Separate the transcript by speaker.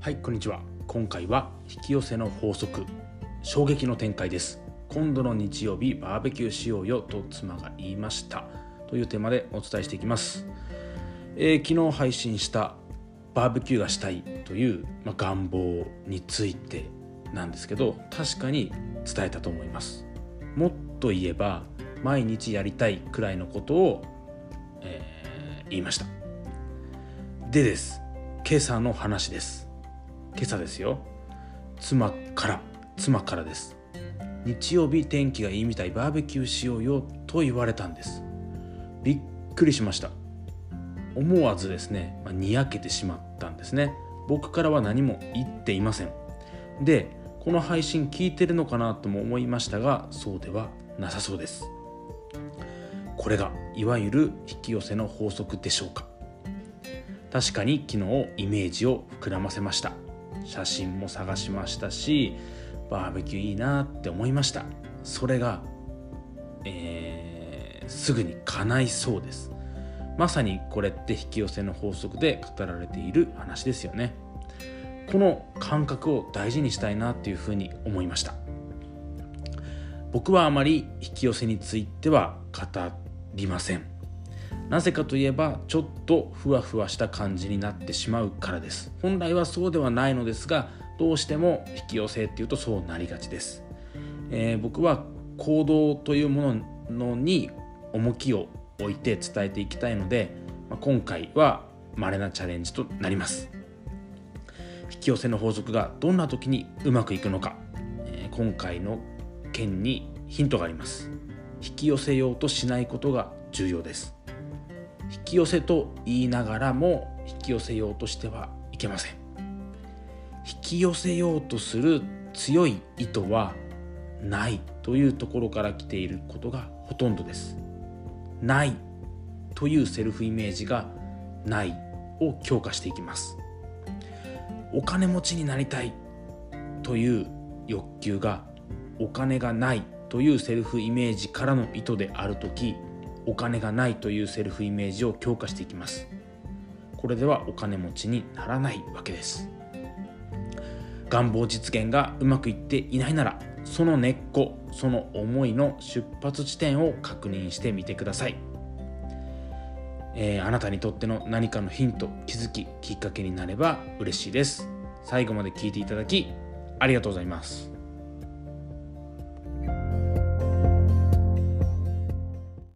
Speaker 1: はいこんにちは。今回は引き寄せの法則衝撃の展開です。今度の日曜日バーベキューしようよと妻が言いました。というテーマでお伝えしていきます、えー、昨日配信したバーベキューがしたいという、まあ、願望についてなんですけど確かに伝えたと思います。もっと言えば毎日やりたいくらいのことを、えー、言いました。でです。今朝の話です。今朝ですよ。妻から妻からです。日曜日天気がいいみたいバーベキューしようよと言われたんです。びっくりしました。思わずですね、まあ、にやけてしまったんですね。僕からは何も言っていません。でこの配信聞いてるのかなとも思いましたがそうではなさそうです。これがいわゆる引き寄せの法則でしょうか。確かに昨日イメージを膨らませました。写真も探しましたしバーベキューいいなって思いました。それが、えー、すぐに叶いそうです。まさにこれって引き寄せの法則で語られている話ですよね。この感覚を大事にしたいなっていうふうに思いました。僕はあまり引き寄せについては語りません。なぜかといえばちょっとふわふわした感じになってしまうからです。本来はそうではないのですがどうしても引き寄せっていうとそうなりがちです、えー、僕は行動というものに重きを置いて伝えていきたいので、まあ、今回は稀なチャレンジとなります。引き寄せの法則がどんな時にうまくいくのか、えー、今回の件にヒントがあります。引き寄せようとしないことが重要です。引き寄せと言いながらも引き寄せようとしてはいけません引き寄せようとする強い意図はないというところから来ていることがほとんどです。ないというセルフイメージがないを強化していきます。お金持ちになりたいという欲求がお金がないというセルフイメージからの意図である時お金がないというセルフイメージを強化していきます。これではお金持ちにならないわけです。願望実現がうまくいっていないならその根っこその思いの出発地点を確認してみてください、えー、あなたにとっての何かのヒント気づききっかけになれば嬉しいです。最後まで聞いていただきありがとうございます。